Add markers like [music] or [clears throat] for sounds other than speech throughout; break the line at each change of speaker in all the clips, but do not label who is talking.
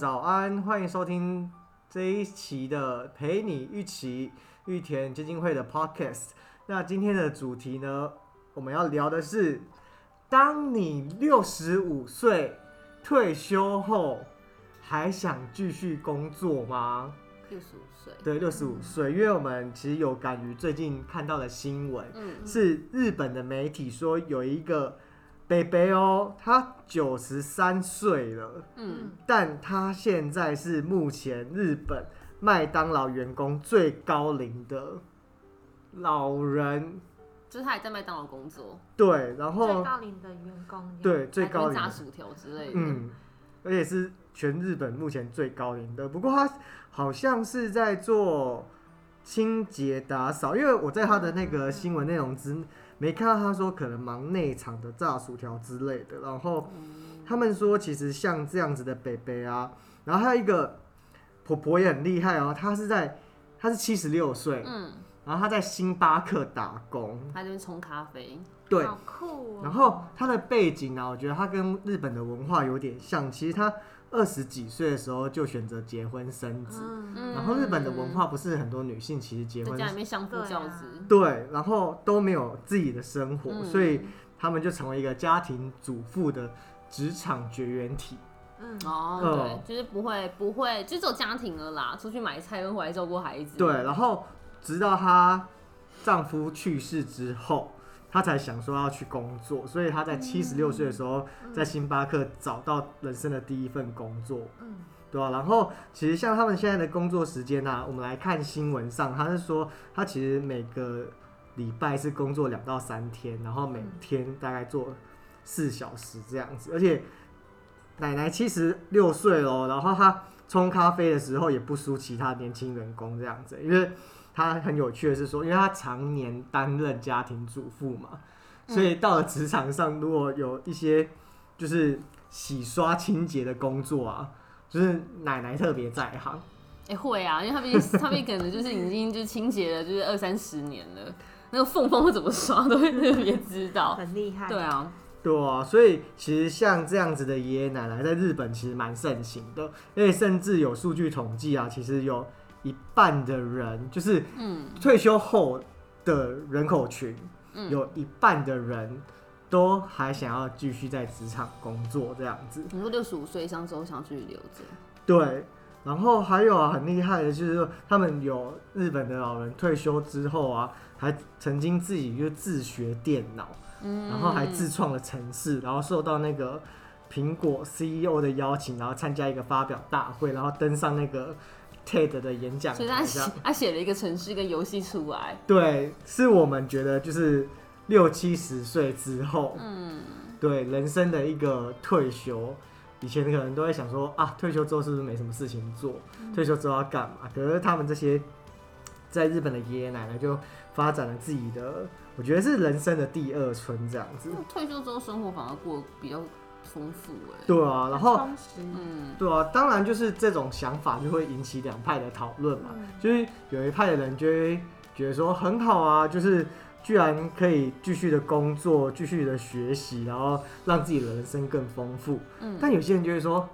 早安，欢迎收听这一期的陪你一起玉田基金会的 Podcast。那今天的主题呢，我们要聊的是，当你六十五岁退休后，还想继续工作吗？
六十五岁，
对，六十五岁，因为我们其实有感于最近看到的新闻，
嗯，
是日本的媒体说有一个北北哦，他九十三岁了，
嗯，
但他现在是目前日本麦当劳员工最高龄的老人，
就是他还在麦当劳工作，
对，然后
最
后
高龄的员工，
对最
还会
高龄的，
炸薯条之类的，
嗯，而且是全日本目前最高龄的。不过他好像是在做清洁打扫，因为我在他的那个新闻内容之没看到他说可能忙内场的炸薯条之类的。然后他们说，其实像这样子的北北啊，然后还有一个婆婆也很厉害哦，她是在她是七十六岁，
嗯，
然后她在星巴克打工，
他这边冲咖啡，
对，
好酷哦。
然后她的背景呢、我觉得她跟日本的文化有点像。其实他二十几岁的时候就选择结婚生子，然后日本的文化不是很多女性其实结
在
婚
家里面相夫教子，
对，然后都没有自己的生活，
嗯。
所以他们就成为一个家庭主妇的职场绝缘体。
嗯，
哦，
嗯。
对，就是不会不会，就只有家庭了啦，出去买菜跟回来照顾孩子，
对，然后直到她丈夫去世之后。她才想说要去工作，所以他在七十六岁的时候，在星巴克找到人生的第一份工作。
嗯，
对啊，然后其实像他们现在的工作时间呢、我们来看新闻上，他是说他其实每个礼拜是工作两到三天，然后每天大概做四小时这样子，而且奶奶七十六岁了，然后他冲咖啡的时候也不输其他年轻员工这样子，因为她很有趣的是说，因为他常年担任家庭主妇嘛，所以到了职场上，如果有一些就是洗刷清洁的工作啊，就是奶奶特别在行。
哎、会啊，因为他们 [laughs] 他们可能就是已经就是清洁了，就是二三十年了，那个缝缝会怎么刷都会特别知道，
很厉害。
对，啊，
对啊，所以其实像这样子的爷爷奶奶在日本其实蛮盛行的，而且甚至有数据统计啊，其实有一半的人就是
嗯。
退休后的人口群，
嗯，
有一半的人都还想要继续在职场工作这样子。
你说六十五岁以上之后想继续留着，
对，然后还有啊，很厉害的就是说，他们有日本的老人退休之后啊，还曾经自己就自学电脑，
嗯，
然后还自创了城市，然后受到那个苹果 CEO 的邀请，然后参加一个发表大会，然后登上那个 TED 的演讲
所以他写。他写了一个城市跟游戏出来，
对，是我们觉得就是六七十岁之后，
嗯，
对人生的一个退休。以前可能都会想说啊，退休之后是不是没什么事情做？退休之后要干嘛？可是他们这些在日本的爷爷奶奶就发展了自己的，我觉得是人生的第二春这样子。
退休之后生活反而过得比较丰富哎，
对啊，然后。
嗯，
对啊，当然就是这种想法就会引起两派的讨论嘛。
嗯
就是有一派的人就会觉得说很好啊，就是居然可以继续的工作，继续的学习，然后让自己的人生更丰富。
嗯
但有些人就会说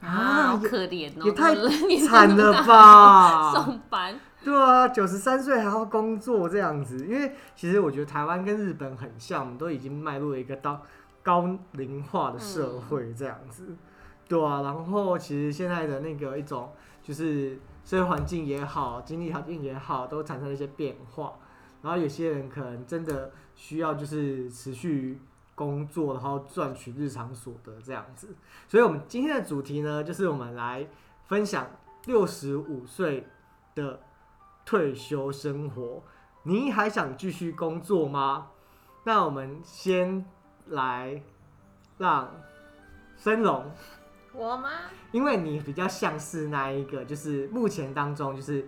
啊，
啊
好，可怜哦，
也太
你
惨了吧？[laughs]
上班，
对啊，九十三岁还要工作这样子，因为其实我觉得台湾跟日本很像，我们都已经迈入了一个到高龄化的社会这样子，对啊。然后其实现在的那个一种就是社会环境也好，经济条件也好，都产生了一些变化。然后有些人可能真的需要就是持续工作，然后赚取日常所得这样子。所以我们今天的主题呢，就是我们来分享六十五岁的退休生活，你还想继续工作吗？那我们先来让生龙，
我吗？
因为你比较像是那一个，就是目前当中就是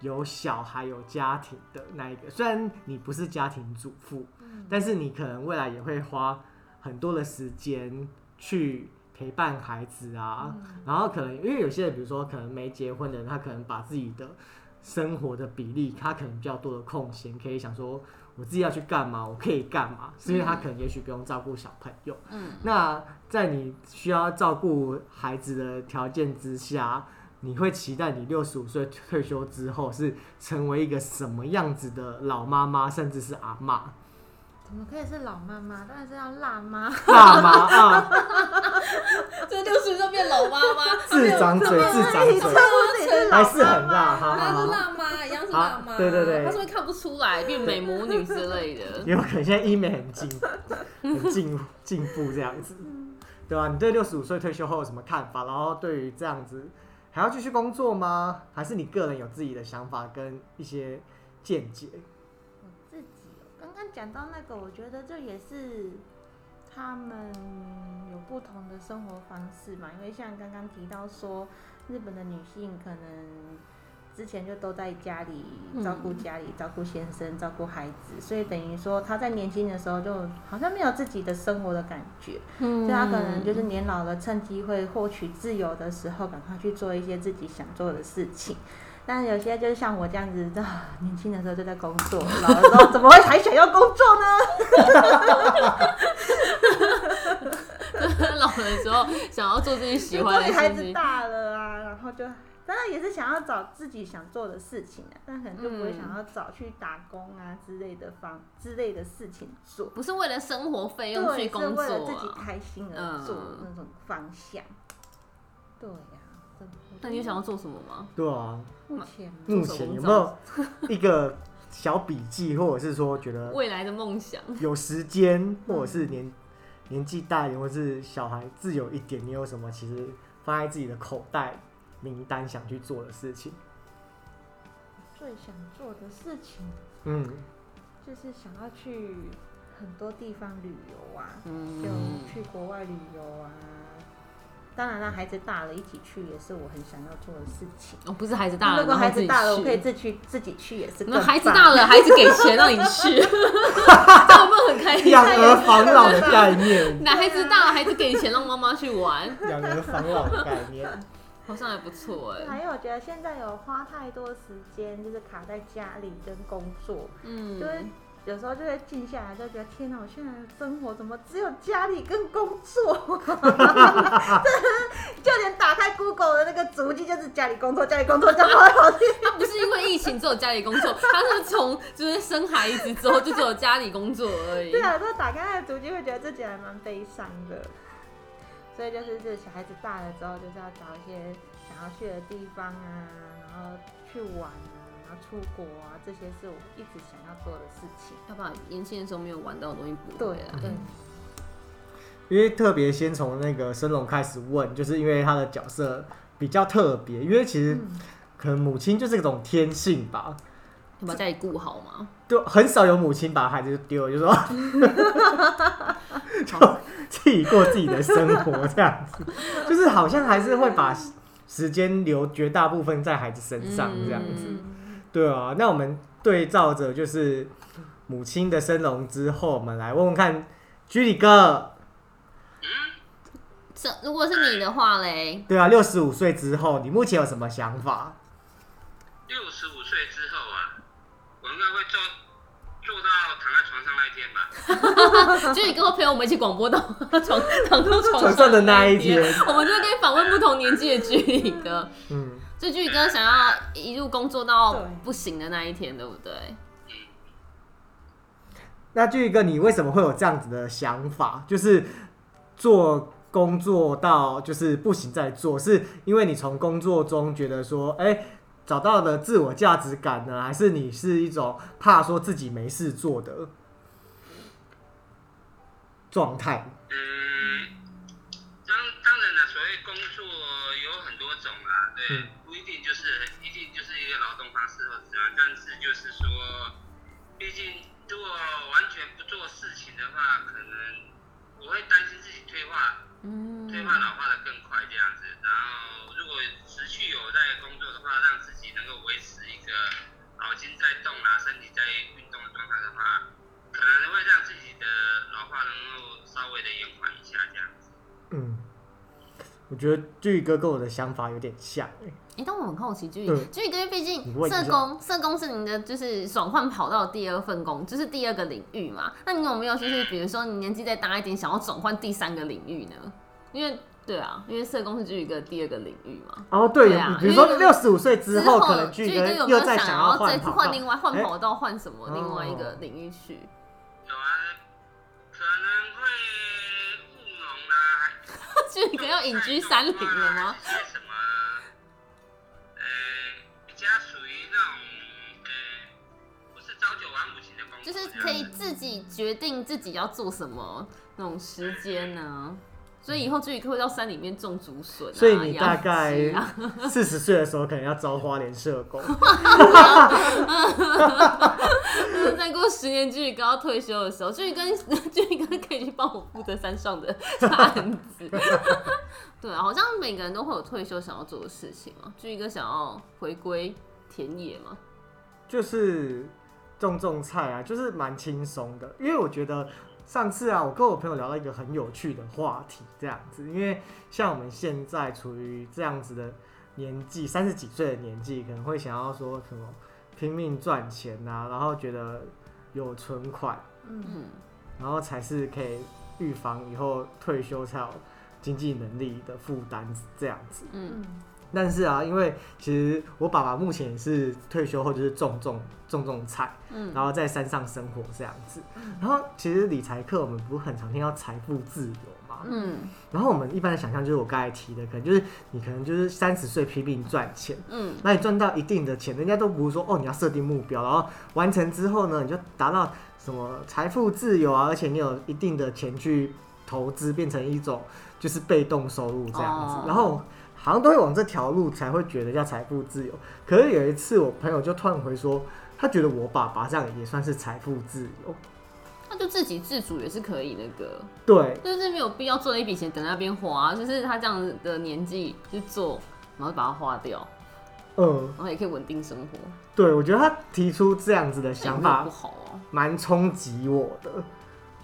有小孩有家庭的那一个。虽然你不是家庭主妇，
嗯
但是你可能未来也会花很多的时间去陪伴孩子啊，然后可能因为有些人，比如说可能没结婚的人，他可能把自己的生活的比例，他可能比较多的空闲，可以想说，我自己要去干嘛，我可以干嘛，是因为他可能也许不用照顾小朋友。
嗯，
那在你需要照顾孩子的条件之下，你会期待你六十五岁退休之后是成为一个什么样子的老妈妈，甚至是阿妈、
怎么可以是老妈妈？当然是要辣妈。[laughs]
辣妈啊，[laughs]
这六十岁变老妈妈，
自长嘴，自长嘴，[laughs] 还是很辣，
妈妈？
好
她是
好好。
辣妈，一样是辣妈。
好对对对
他是不是看不出来变美魔女之类的？
有可能现在医美很进 [laughs] 很进进步这样子，对吧、你对六十五岁退休后有什么看法？然后对于这样子还要继续工作吗？还是你个人有自己的想法跟一些见解？
我自己哦刚刚讲到那个，我觉得这也是他们有不同的生活方式嘛。因为像刚刚提到说，日本的女性可能之前就都在家里照顾家里、照顾先生、照顾孩子，所以等于说他在年轻的时候就好像没有自己的生活的感觉。
嗯
所以他可能就是年老了，趁机会获取自由的时候，赶快去做一些自己想做的事情。但有些就是像我这样子，啊，年轻的时候就在工作，[laughs] 老了之后怎么会还想要工作呢？[laughs]
老的时候想要做自己喜欢的
事情 [laughs] 孩子。大了啊，然后就当然也是想要找自己想做的事情啊，但可能就不会
嗯
想要找去打工啊之类的方之类的事情做。
不是为了生活费用
对，是
去工作
为了自己
啊。
开心而做那种方向。对呀、这
那你有想要做什么吗？
对啊，
目前
有没有一个小笔记，或者是说觉得
未来的梦想，
有时间，或者是年年纪大一点，或者是小孩自由一点，你有什么其实放在自己的口袋名单想去做的事情？
最想做的事情
嗯，
就是想要去很多地方旅游啊，就
嗯，
去国外旅游啊。当然了，孩子大了一起去也是我很想要做的事情。
哦，不是孩子大了，
如果孩子大了，我可以。自去自己去也是更
那孩子大了，孩子给钱让你去，这样有没有很开心？
养儿防老的概念，[laughs]
男孩子大了，孩子给钱让妈妈去玩，
养儿防老的概念。
好像还不错哎。
还有，我觉得现在有花太多时间，就是卡在家里跟工作，
嗯
就，是有时候就会静下来，就觉得天哪，我现在的生活怎么只有家里跟工作？[laughs] 就连打开 Google 的那个足迹，就是家里工作，家里工作，这样跑来跑去。
他不是因为疫情只有家里工作，他是从就是生孩子之后就只有家里工作而已
对。啊，他打开他的足迹，会觉得自己还蛮悲伤的。所以就是，这小孩子大了之后，就是要找一些想要去的地方啊，然后去玩啊，然后出国啊，这些是我一直想要做的事情。
要把年轻的时候没有玩到的东西补回来。
对，
因为特别先从那个生龙开始问，就是因为他的角色比较特别，因为其实
嗯，
可能母亲就是一种天性吧，
要把家里顾好吗。
就很少有母亲把孩子丢了，就说 [laughs] 就自己过自己的生活这样子，就是好像还是会把时间留绝大部分在孩子身上这样子。
嗯
对啊，那我们对照着就是母亲的生龙之后，我们来问问看居里哥，
这如果是你的话嘞，
对啊，六十五岁之后，你目前有什么想法？
六十五 [laughs]
就你跟我陪我们一起广播到 [laughs] 床躺到床
床上的那一天，
我们就可以访问不同年纪的居里哥。
嗯，
这居里哥想要一路工作到不行的那一天，对不对？
那居里哥，你为什么会有这样子的想法？就是做工作到就是不行再做，是因为你从工作中觉得说，哎、找到了自我价值感呢，还是你是一种怕说自己没事做的状态？
嗯，当当然了，所谓工作有很多种啦，对，
嗯
不一定就是一定就是一个劳动方式或者怎样，但是就是说，毕竟如果完全不做事情的话，可能我会担心自己退化
嗯
退化老化的更快这样子。然后如果持续有在工作的话，让自己能够维持一个脑筋在动啊，身体在运动的状态的话，可能会让自己的老化能够稍微的延缓一下这样子。
嗯，我觉得居宇哥跟我的想法有点像、欸，
哎、但我很好奇，居
嗯
宇，居宇，因为毕竟
你问一下
社工，社工是您的就是转换跑道的第二份工，就是第二个领域嘛。那你有没有就是比如说你年纪再大一点，想要转换第三个领域呢？因为对啊，因为社工是居宇哥第二个领域嘛。
哦，对，
对啊
比如说
因为
六十五岁之后，可能
居
巨哥
宇哥有没有
又再
想
要
再
跑道
换另外换
哎
跑道，换什么
哦
另外一个领域去？
啦，
居宇哥要隐居山林了吗？
还是什么，呃，比较属于那种，呃，不是朝九晚五型的工作，
就是可以自己决定自己要做什么那种时间呢、所以以后居宇哥会到山里面种竹笋、啊，
所以你大概 [laughs] 四十岁的时候，可能要招花莲社工。[laughs]
再过十年，居宇哥要退休的时候，居宇哥 [laughs] 居宇哥可以去帮我负责山上的案子。对啊，好像每个人都会有退休想要做的事情嘛。居宇哥想要回归田野嘛？
就是种种菜啊，就是蛮轻松的。因为我觉得上次啊，我跟我朋友聊到一个很有趣的话题，这样子。因为像我们现在处于这样子的年纪，三十几岁的年纪，可能会想要说什么拼命赚钱啊，然后觉得有存款，
嗯，
嗯，
然后才是可以预防以后退休才有经济能力的负担这样子。但是啊，因为其实我爸爸目前也是退休后就是种种种种菜，
嗯。
然后在山上生活这样子。然后其实理财课我们不是很常听到财富自由嘛？
嗯。
然后我们一般的想象就是我刚才提的，可能就是你可能就是三十岁拼命赚钱，
嗯。
那你赚到一定的钱，人家都不是说哦你要设定目标，然后完成之后呢，你就达到什么财富自由啊，而且你有一定的钱去投资，变成一种就是被动收入这样子，
哦。
然后好像都会往这条路才会觉得叫财富自由。可是有一次我朋友就突然回说，他觉得我爸爸这样也算是财富自由，
那就自给自足也是可以那个。
对。
就是没有必要做了一笔钱等那边花，就是他这样的年纪去做，然后把它花掉，
嗯，
然后也可以稳定生活，
对，我觉得他提出这样子的想法
不好哦、
蛮冲击我的，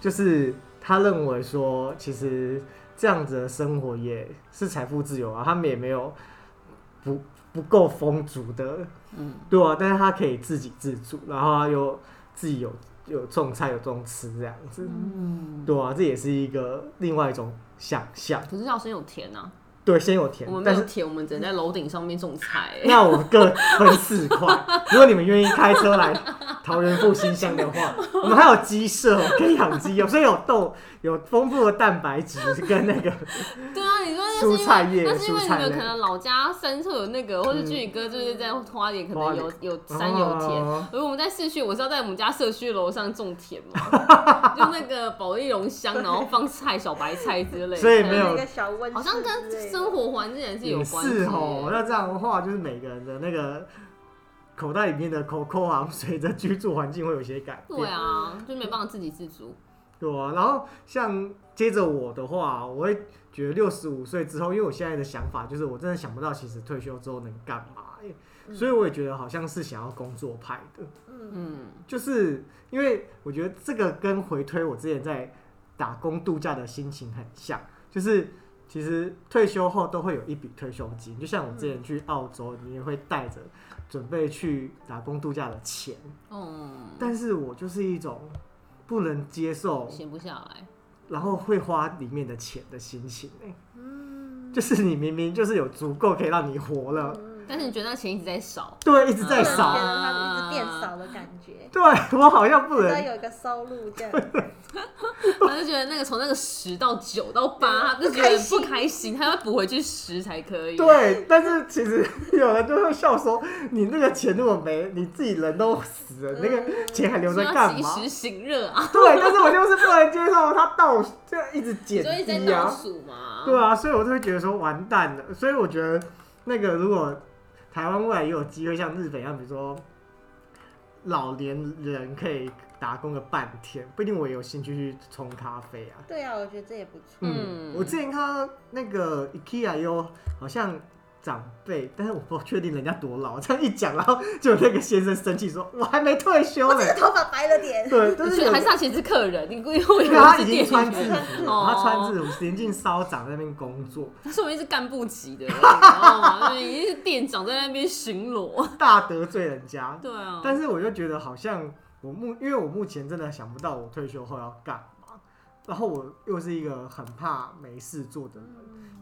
就是他认为说，其实这样子的生活也是财富自由啊，他们也没有不不够丰足的，
嗯，
对啊，但是他可以自给自足，然后他又自己有有种菜有种吃这样子，
嗯，
对啊，这也是一个另外一种想象，
可是要先有田啊，
对，先有田
我们，没
但是。
有田，我们只能在楼顶上面种菜、欸。
那我们各分四块。如果你们愿意开车来桃园复兴乡的话，我们还有鸡舍可以养鸡，有所以有豆，有丰富的蛋白质跟那个
对啊，你说那是因为
蔬菜叶
那是因为你
蔬菜类
们可能老家深处有那个，或者
嗯
居宇哥就是在花莲可能有有山有田，
哦
而我们在市区，我是要在我们家社区楼上种田嘛，[laughs] 就那个保利龙箱，然后放菜、小白菜之类的，
所以没有
好像跟生活环境也是有关系
是哦。那这样的话，就是每个人的那个口袋里面的口口啊，随着居住环境会有一些改变。
对啊，就没办法自给自足。
对啊，然后像接着我的话，我会觉得六十五岁之后，因为我现在的想法就是，我真的想不到其实退休之后能干嘛耶所以我也觉得好像是想要工作派的，
嗯
嗯，
就是因为我觉得这个跟回推我之前在打工度假的心情很像，就是其实退休后都会有一笔退休金，就像我之前去澳洲，你也会带着准备去打工度假的钱，
哦，
但是我就是一种不能接受，
闲不下来。
然后会花里面的钱的心情哎、
嗯，
就是你明明就是有足够可以让你活了，
嗯
但是你觉得那钱一直在少，
对，一直在
觉得
少，
它一直变少的感觉，
对我好像不能，
有一个收入这样，[laughs]
他就觉得那个从那个十到九到八，他就觉得不开心，他要补回去十才可以。
对，但是其实有人就会笑说，你那个钱如果没，你自己人都死了，那个钱还留着干嘛？
及时行热啊，
对，但是我就是不能接受他倒这样一直减
所以在
低啊，
倒数嘛。
对啊，所以我就会觉得说完蛋了。所以我觉得那个如果台湾未来也有机会像日本一样，比如说老年人可以打工个半天，不一定我也有兴趣去冲咖啡啊。
对啊，我觉得这也不错。
嗯，
嗯
我之前看到那个 IKEA 有好像长辈，但是我不确定人家多老。这样一讲，然后就有那个先生生气说：“我还没退休呢。
我只是头发白了点。
对，[laughs] 但是有
还是他其实是客人，你故意会以
因为他已
为是店
经穿制，服，
哦
他穿制服，年近稍长在那边工作，
他说明是干部级的，你知道吗？就已经是店长在那边巡逻。
大得罪人家。
对啊，
但是我就觉得好像我目，因为我目前真的想不到我退休后要干嘛，然后我又是一个很怕没事做的人，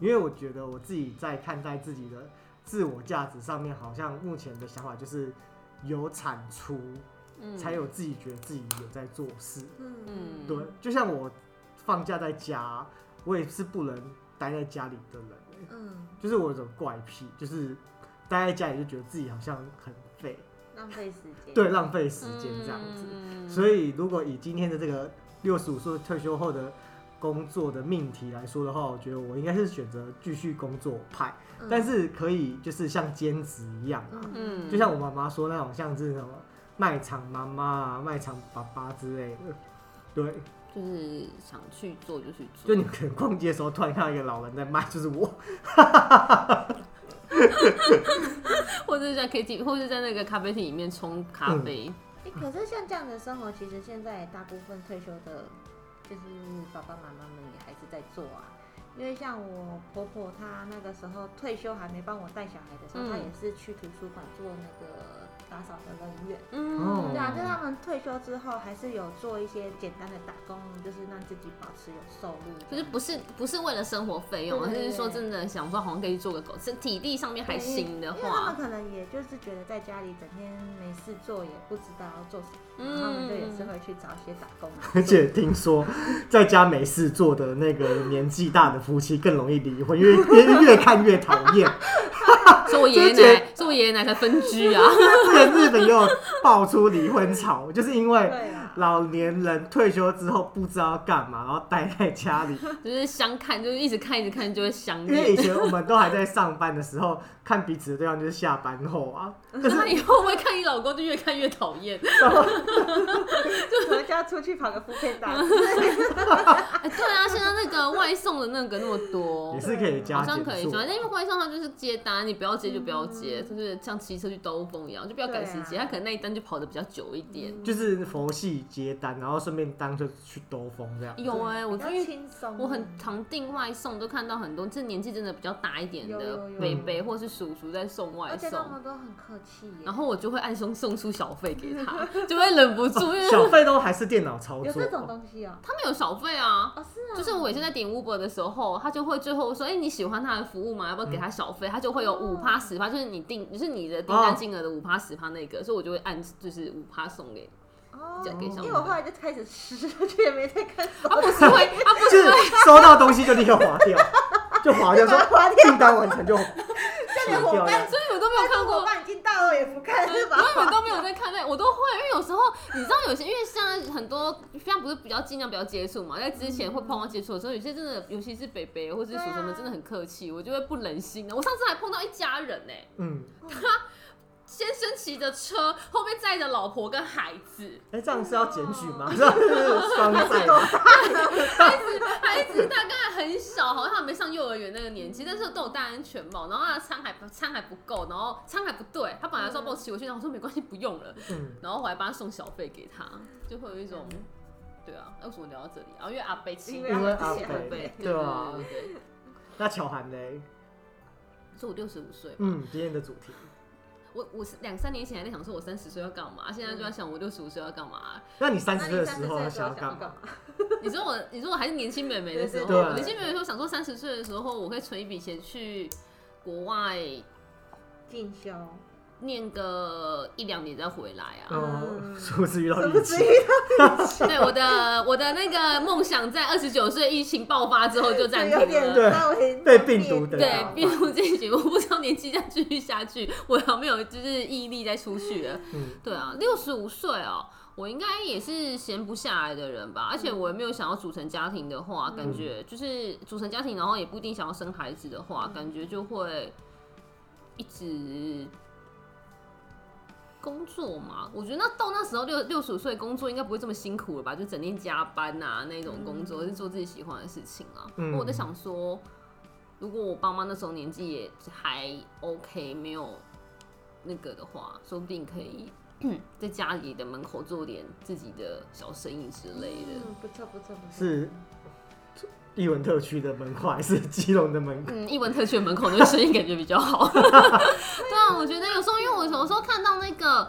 因为我觉得我自己在看待自己的自我价值上面，好像目前的想法就是有产出，
嗯
才有自己觉得自己有在做事。
嗯
嗯
对，就像我放假在家，我也是不能待在家里的人、欸
嗯，
就是我有种怪癖，就是待在家里就觉得自己好像很废，
浪费时间。
对，浪费时间这样子。
嗯
所以如果以今天的这个六十五岁退休后的工作的命题来说的话，我觉得我应该是选择继续工作派，
嗯
但是可以就是像兼职一样啊，
嗯
就像我妈妈说那种像是什么卖场妈妈啊、卖场爸爸之类的。对，
就是想去做就去做，
就你可能逛街的时候突然看到一个老人在卖，就是我。[laughs]
或者是在 KTV，或者是在那个咖啡厅里面冲咖啡。
欸可是像这样的生活，其实现在大部分退休的，就是爸爸妈妈们也还是在做啊。因为像我婆婆，她那个时候退休还没帮我带小孩的时候，
嗯
她也是去图书馆做那个打扫的人员。
嗯，
哦
对啊，就是他们退休之后，还是有做一些简单的打工，就是让自己保持有收入。
就是不是不是为了生活费用，而是说真的想说好像可以做个狗，是体力上面还行的
因为他
话
们，可能也就是觉得在家里整天没事做，也不知道要做什么，
嗯
他们就也是会去找一些打工。
而且听说在家没事做的那个年纪大的夫妻更容易离婚，因为越越看越讨厌。[laughs] [laughs]
说我爷爷
就觉
奶，说我爷爷奶才分居啊，
之前日本又爆出离婚潮，就是因为老年人退休之后不知道干嘛，然后待在家里。[laughs]
就是相看，就是一直看一直看就会相
因为以
恋。
前我们都还在上班的时候，看彼此的对象就是下班后啊。[laughs]
那以后会不会看你老公就越看越讨厌？
可能就要出去跑个副片打。[laughs]
哎，对啊，现在那个外送的那个那么多
也，是可以加
好
减
像可以加，但因为外送他就是接单，你不要接就不要接，就是像骑车去兜风一样，就不要赶时间，
对啊
他可能那一单就跑的比较久一点。
就是佛系接单，然后顺便当就去兜风这样。
有哎、我
比较
因为。我很常订外送，都看到很多，这年纪真的比较大一点的北北或是叔叔在送外
而且他都很客气。
然后我就会暗送送出小费给他，[laughs] 就会忍不住，因为
小费都还是电脑操作
有这，种东西啊。
他们有小费啊。
哦，是啊。
就是我以前在点 Uber 的时候，他就会最后说：“哎、你喜欢他的服务吗？要不要给他小费？”他就会有五趴十趴，就是你订，就是你的订单金额的五趴十趴那个，所以我就会按就是五趴送给。
哦
交给小
因为我后来就开始吃，就也没在看手
他不是会，他不
就是是收到东西就立刻划掉，[laughs] 就划掉说订单完成就洗
连伙伴
掉这样。
所以你们都没有看过
伙。伴已经到了也不看是吧？
我你们都没有在看那，我都会，因为有时候你知道有些，因为现在很多现在不是比较尽量不要接触嘛，在之前会碰到接触的时候，有些真的，尤其是北北或是叔叔们真的很客气，我就会不忍心的。我上次还碰到一家人呢、
嗯，
先生骑着车，后面载着老婆跟孩子，
哎，这样是要检举吗？[laughs] 这样是双载吗？
孩子大概很小，好像还没上幼儿园那个年纪，但是都有戴安全帽，然后他的餐还不餐还不够，然后餐还不对，他本来说要帮我骑回去，然后我说没关系，不用了，
嗯，
然后我还帮他送小费给他，就会有一种，对啊，那为什么聊到这里啊？因为阿贝骑
因
过
为
阿
小
北，对啊那巧涵呢？
是我六十五岁，
嗯，今天的主题，
我我是两三年前还在想说我三十岁要干嘛，现在就在想我六十五岁要干嘛。
那你三十岁的
时
时候想要
干
干嘛？[laughs]
你说我，你说我还是年轻美眉的时候，年轻美眉的时候想说三十岁的时候，我会存一笔钱去国外
进修，
念个一两年再回来啊。
哦，是不是遇到疫情
是不至？于
对，我的我的那个梦想在二十九岁疫情爆发之后就暂停了。
对病毒的
对
打，
病毒进行，我不知道年纪这样继续下去，我有没有就是毅力再出去了。
嗯，
对啊，六十五岁哦，我应该也是闲不下来的人吧。而且我也没有想要组成家庭的话，感觉就是组成家庭，然后也不一定想要生孩子的话，感觉就会一直工作嘛。我觉得那到那时候六六十五岁工作应该不会这么辛苦了吧？就整天加班啊那种工作，是做自己喜欢的事情啊。
嗯
我在想说。如果我爸妈那时候年纪也还 OK，没有那个的话，说不定可以 [clears throat] 在家里的门口做点自己的小生意之类的。
嗯，不错不错不错。
是艺文特区的门口还是基隆的门口？
嗯，艺文特区的门口那个声音感觉比较好。[laughs] 对啊，我觉得有时候，因为我有时候看到那个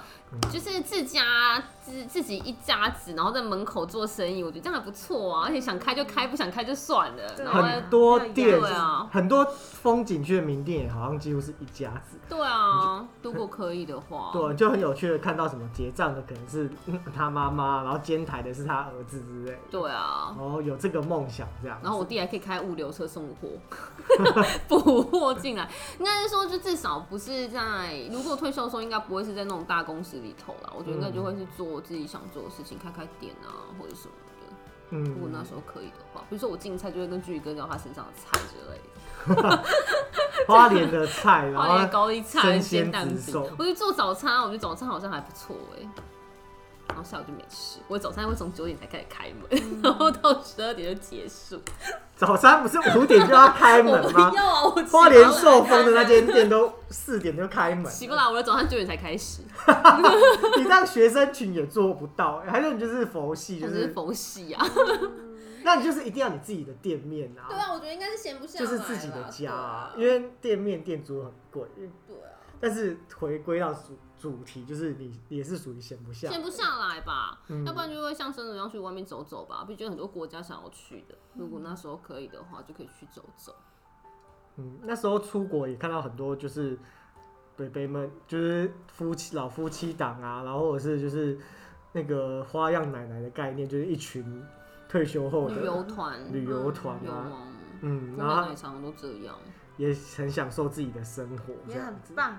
就是自家自自己一家子，然后在门口做生意，我觉得这样还不错啊。而且想开就开，不想开就算了。然后
很多店
对啊，
很多风景区的名店也好像几乎是一家子。
对啊，如果可以的话，[laughs]
对，就很有趣的看到什么结账的可能是嗯他妈妈，然后监台的是他儿子之类的，
对啊。
然后有这个梦想这样。
然后我弟还可以开物流车送货，[laughs] 补货进来。应该是说，就至少不是在如果退休的时候，应该不会是在那种大公司里头啦。我觉得应该就会去做自己想做的事情，开开店啊或者什么的。嗯如果
嗯，
那时候可以的话，比如说我进菜就会跟巨宇哥聊他身上的菜之类的，[laughs]
花莲的菜，然 [laughs]
花莲
后
高丽菜、
生
鲜
鲜
蛋饼。我觉得做早餐，我觉得早餐好像还不错哎、然后下午就没吃，我早餐会从九点才开始开门，然后到十二点就结束。[laughs]
早餐不是五点就要开
我
门吗？[laughs]
不要啊！我
花莲寿丰的那间店都四点就开门，
起不来，我的早餐九点才开始，[laughs]
你让学生群也做不到，还是你就是佛系，就
是佛系啊。
那你就是一定要你自己的店面啊，
对啊，我觉得应该是闲不下
就是自己的家啊，因
为
为店面店租很贵。
对啊，
但是回归到主主题，就是你也是属于闲不下，
闲不下来吧，
嗯。
要不然就会像生人一样去外面走走吧。毕竟很多国家想要去的，如果那时候可以的话，就可以去走走。
嗯，那时候出国也看到很多就是北北们，就是夫妻老夫妻档啊，然后或者是就是那个花样奶奶的概念，就是一群退休后的
旅游团
旅游团啊，
啊，
嗯，然后
美奶常都这样，
也很享受自己的生活，
也很。棒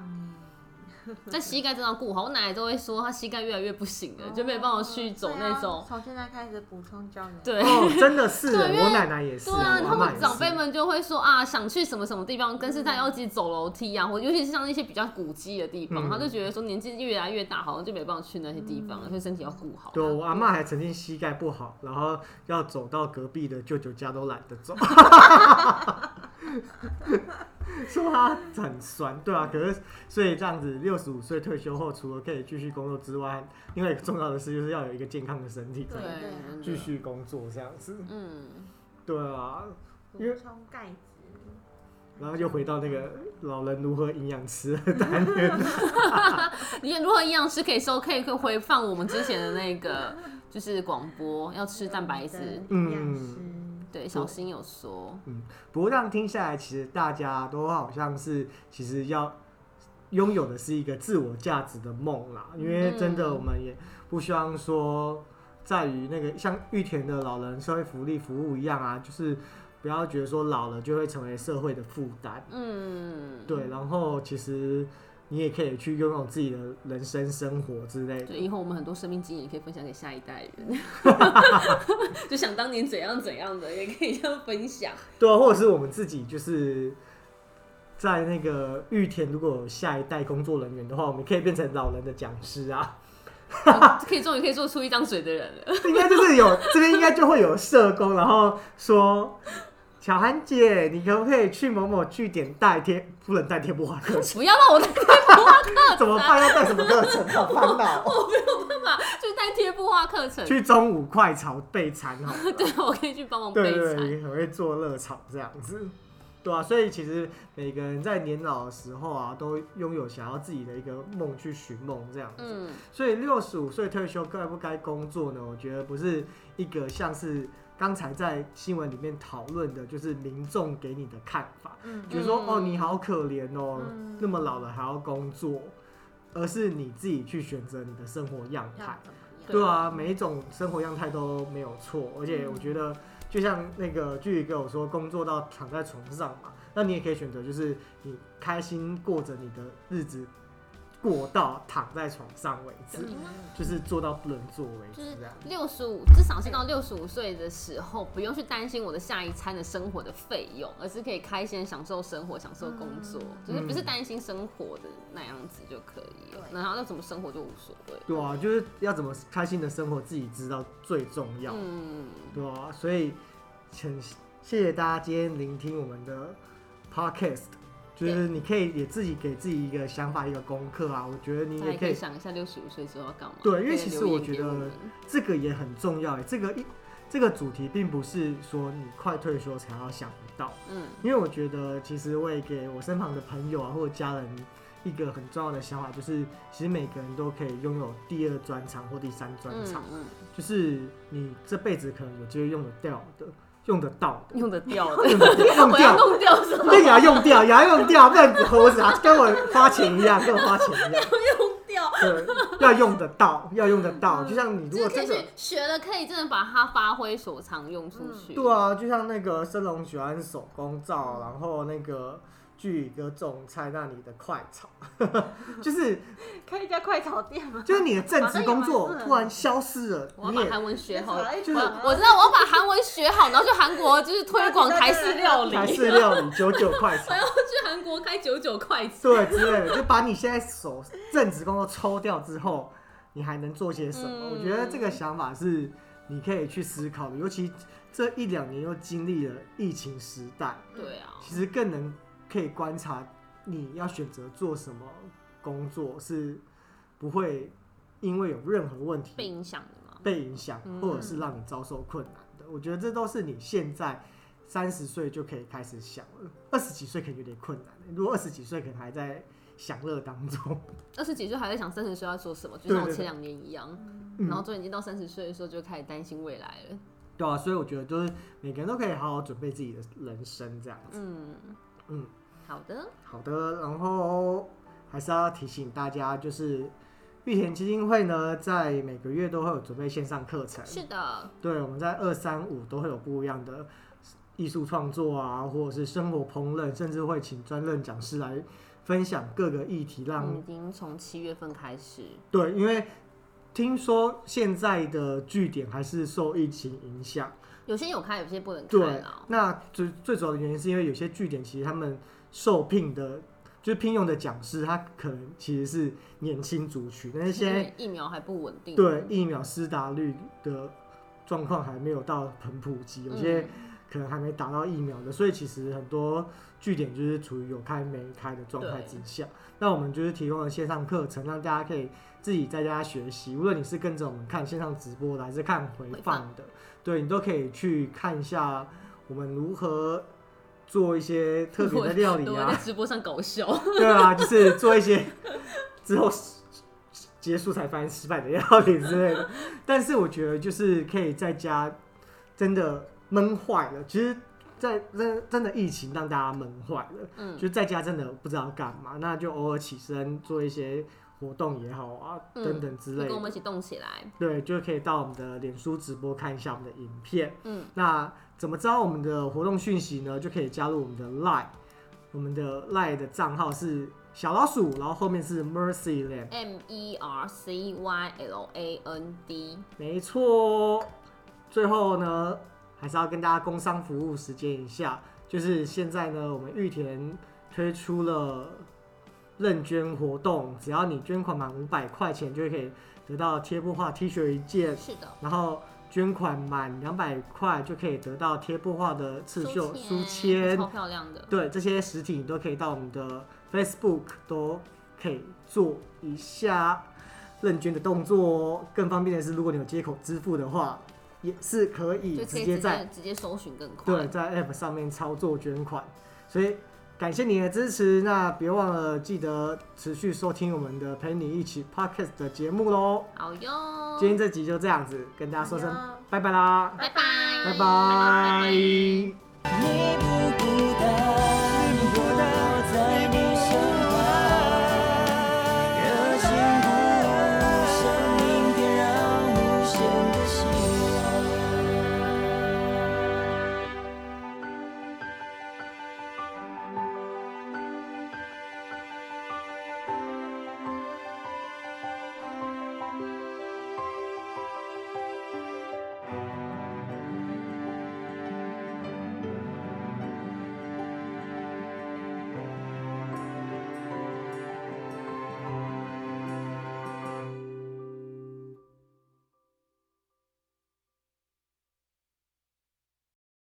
耶。
在膝盖真的要顾好。我奶奶都会说，她膝盖越来越不行了，就没办法去走那种。
从现在开始补充胶原。
对，
哦，真的是，
对因为
我奶奶也是，
对啊，他们长辈们就会说啊，想去什么什么地方，跟是在要自己走楼梯啊，或尤其是像那些比较古迹的地方，
嗯
他就觉得说年纪越来越大，好像就没办法去那些地方了，所以身体要顾好。
对我阿妈还曾经膝盖不好，然后要走到隔壁的舅舅家都懒得走，[laughs] 说他很酸，对啊，可是所以这样子六十五岁退休后，除了可以继续工作之外，另外一个重要的事就是要有一个健康的身体，
对
继续工作这样子。
嗯，
对啊，
补
因为
充钙质。
然后就回到那个老人如何营养吃的单元，[laughs]
你如何营养师可以收，可以回放我们之前的那个就是广播，要吃蛋白质。
营养师。
对，小新有说，嗯
不过这样听下来，其实大家都好像是其实要拥有的是一个自我价值的梦啦，因为真的
嗯
我们也不希望说在于那个像玉田的老人社会福利服务一样啊，就是不要觉得说老了就会成为社会的负担，
嗯，
对，然后其实你也可以去拥有自己的人生生活之类的。
对，以后我们很多生命经验也可以分享给下一代人，[laughs] 就想当年怎样怎样的，也可以这样分享。
对啊，或者是我们自己就是在那个玉田，如果有下一代工作人员的话，我们可以变成老人的讲师啊。[laughs]
可以终于可以做出一张嘴的人了。
应该就是有这边应该就会有社工，然后说。小涵姐，你可不可以去某某据点代贴？不能代贴不还课程，[laughs]
不要让我课
怎么办？要带什么课程？好烦恼。
办法，去带贴布画课程。
去中午快炒备餐好了。[laughs]
对，我可以去帮忙备餐。
对很会做热炒这样子，对啊，所以其实每个人在年老的时候啊，都拥有想要自己的一个梦去寻梦这样子。
嗯，
所以六十五岁退休该不该工作呢？我觉得不是一个像是刚才在新闻里面讨论的，就是民众给你的看法，
嗯。
比如说、
嗯。
哦你好可怜哦，
嗯。
那么老了还要工作，而是你自己去选择你的生活样态。对啊，每一种生活样态都没有错，而且我觉得就像那个剧跟我说，工作到躺在床上嘛，那你也可以选择，就是你开心过着你的日子，过到躺在床上为止，
嗯
就是做到不能做为止。
六十五，至少是到六十五岁的时候，不用去担心我的下一餐的生活的费用，而是可以开心享受生活、享受工作，就是不是担心生活的那样子就可以了。然后要怎么生活就无所谓。
对啊，就是要怎么开心的生活，自己知道最重要。
嗯，
对啊，所以很谢谢大家今天聆听我们的 podcast，就是你可以也自己给自己一个想法，一个功课啊。我觉得你
也可以想一下六十五岁之后要干嘛。
对因为其实我觉得这个也很重要欸。这个一这个主题并不是说你快退休才要想得到，
嗯，
因为我觉得其实我也给我身旁的朋友啊或者家人一个很重要的想法，就是其实每个人都可以拥有第二专长或第三专长，
嗯
就是你这辈子可能有机会用得掉的，用得到。
用得掉的，
用得用 [laughs]
我要
掉，
弄掉什么？
对，也要用掉，也要用掉，不然你猴子啊，跟我花钱一样，跟我花钱一样，
用掉。
对，要用得到，要用得到。就像你如果真的，
学了，可以真的把它发挥所长用出去。
对啊，就像那个生龙喜欢手工皂，然后那个巨宇哥种菜那里的快炒，[laughs] 就是
开一家快炒店吗？
就是你的正职工作突然消失了，你也
我要把韩文学好。
就是
我我知道，我要把韩文学好，然后去韩国就是推广台式料理，[laughs]
台式料理九九快炒 [laughs]
我。要去韩国开九九快炒。
对之类的，就把你现在手正职工作抽掉之后，你还能做些什么？
嗯
我觉得这个想法是你可以去思考的，尤其这一两年又经历了疫情时代，
对啊，
其实更能可以观察你要选择做什么工作是不会因为有任何问题
被影响的吗。
被影响，
嗯
或者是让你遭受困难的。我觉得这都是你现在三十岁就可以开始想了，二十几岁可能有点困难。如果二十几岁可能还在享乐当中，[laughs]
二十几岁还在想三十岁要做什么，就像我前两年一样。
嗯
然后终于已经到三十岁的时候，就开始担心未来了。
对啊，所以我觉得就是每个人都可以好好准备自己的人生这样子。
嗯
嗯，
好的，
好的，然后还是要提醒大家，就是玉田基金会呢，在每个月都会有准备线上课程。
是的，
对，我们在二三五都会有不一样的艺术创作啊，或者是生活烹饪，甚至会请专任讲师来分享各个议题，让、
已经从七月份开始，
对，因为听说现在的据点还是受疫情影响，
有些有开，有些不能开
对。，那最最主要的原因是因为有些据点其实他们受聘的，就是聘用的讲师，他可能其实是年轻族群，但是现在
疫苗还不稳定。
对疫苗施打率的状况还没有到很普及，有些
嗯
可能还没打到疫苗的，所以其实很多据点就是处于有开没开的状态之下。那我们就是提供了线上课程，让大家可以自己在家学习。无论你是跟着我们看线上直播的，还是看回
回
放的，对你都可以去看一下我们如何做一些特别的料理啊
在。直播上搞笑。[laughs]
对啊，就是做一些之后结束才发现失败的料理之类的。[laughs] 但是我觉得就是可以在家真的闷坏了，其实在真真的疫情让大家闷坏了，
嗯，
就在家真的不知道干嘛，那就偶尔起身做一些活动也好啊，
嗯
等等之类的。
跟我们一起动起来。
对，就可以到我们的脸书直播看一下我们的影片。
嗯，
那怎么知道我们的活动讯息呢？就可以加入我们的 Line，我们的 Line 的账号是小老鼠，然后后面是 Mercy
Land，M E R C Y L A N D。
没错。最后呢，还是要跟大家工商服务时间一下，就是现在呢，我们玉田推出了认捐活动，只要你捐款满五百块钱，就可以得到贴布画 T 恤一件，
是的，
然后捐款满两百块就可以得到贴布画的刺绣书签
超，漂亮的。
对，这些实体你都可以到我们的 Facebook 都可以做一下认捐的动作哦。更方便的是，如果你有接口支付的话，也是可以
直接
在
直接搜寻更快，
对，在 App 上面操作捐款，所以感谢你的支持，那别忘了记得持续收听我们的陪你一起 Podcast 的节目喽。
好哟，
今天这集就这样子跟大家说声拜拜啦，
拜拜，
拜拜。